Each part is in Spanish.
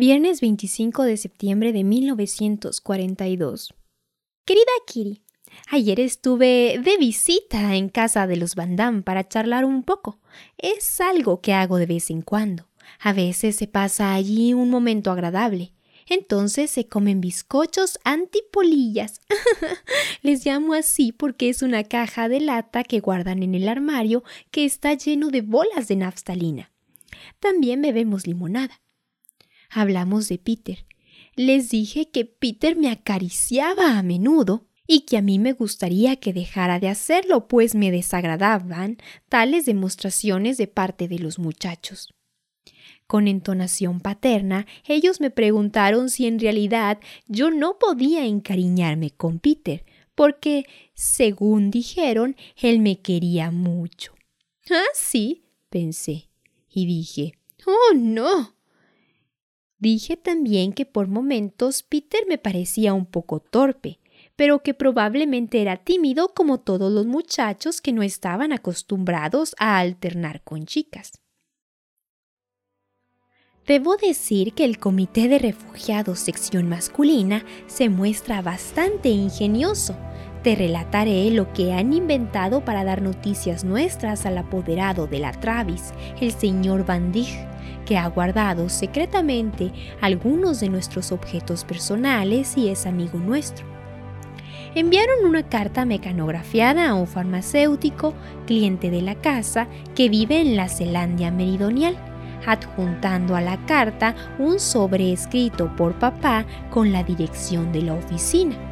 Viernes 25 de septiembre de 1942. Querida Kiri, ayer estuve de visita en casa de los Van para charlar un poco. Es algo que hago de vez en cuando. A veces se pasa allí un momento agradable. Entonces se comen bizcochos antipolillas. Les llamo así porque es una caja de lata que guardan en el armario que está lleno de bolas de naftalina. También bebemos limonada. Hablamos de Peter. Les dije que Peter me acariciaba a menudo y que a mí me gustaría que dejara de hacerlo, pues me desagradaban tales demostraciones de parte de los muchachos. Con entonación paterna, ellos me preguntaron si en realidad yo no podía encariñarme con Peter, porque, según dijeron, él me quería mucho. Ah, sí, pensé, y dije, Oh, no. Dije también que por momentos Peter me parecía un poco torpe, pero que probablemente era tímido como todos los muchachos que no estaban acostumbrados a alternar con chicas. Debo decir que el Comité de Refugiados sección masculina se muestra bastante ingenioso. Te relataré lo que han inventado para dar noticias nuestras al apoderado de la Travis, el señor Van Dijk, que ha guardado secretamente algunos de nuestros objetos personales y es amigo nuestro. Enviaron una carta mecanografiada a un farmacéutico, cliente de la casa, que vive en la Zelandia meridional, adjuntando a la carta un sobre escrito por papá con la dirección de la oficina.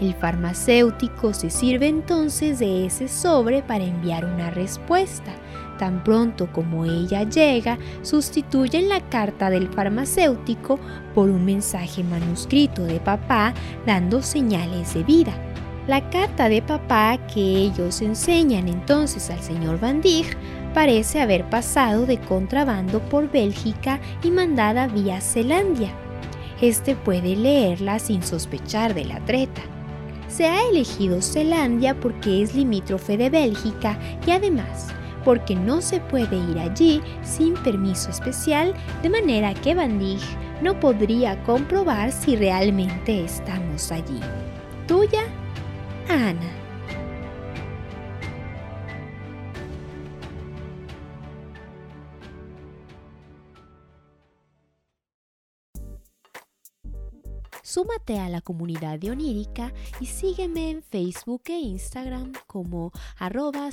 El farmacéutico se sirve entonces de ese sobre para enviar una respuesta, Tan pronto como ella llega, sustituyen la carta del farmacéutico por un mensaje manuscrito de papá dando señales de vida. La carta de papá que ellos enseñan entonces al señor Van Dijk parece haber pasado de contrabando por Bélgica y mandada vía Zelandia. Este puede leerla sin sospechar de la treta. Se ha elegido Zelandia porque es limítrofe de Bélgica y además porque no se puede ir allí sin permiso especial, de manera que Van no podría comprobar si realmente estamos allí. Tuya, Ana. Súmate a la comunidad de Onírica y sígueme en Facebook e Instagram como arroba.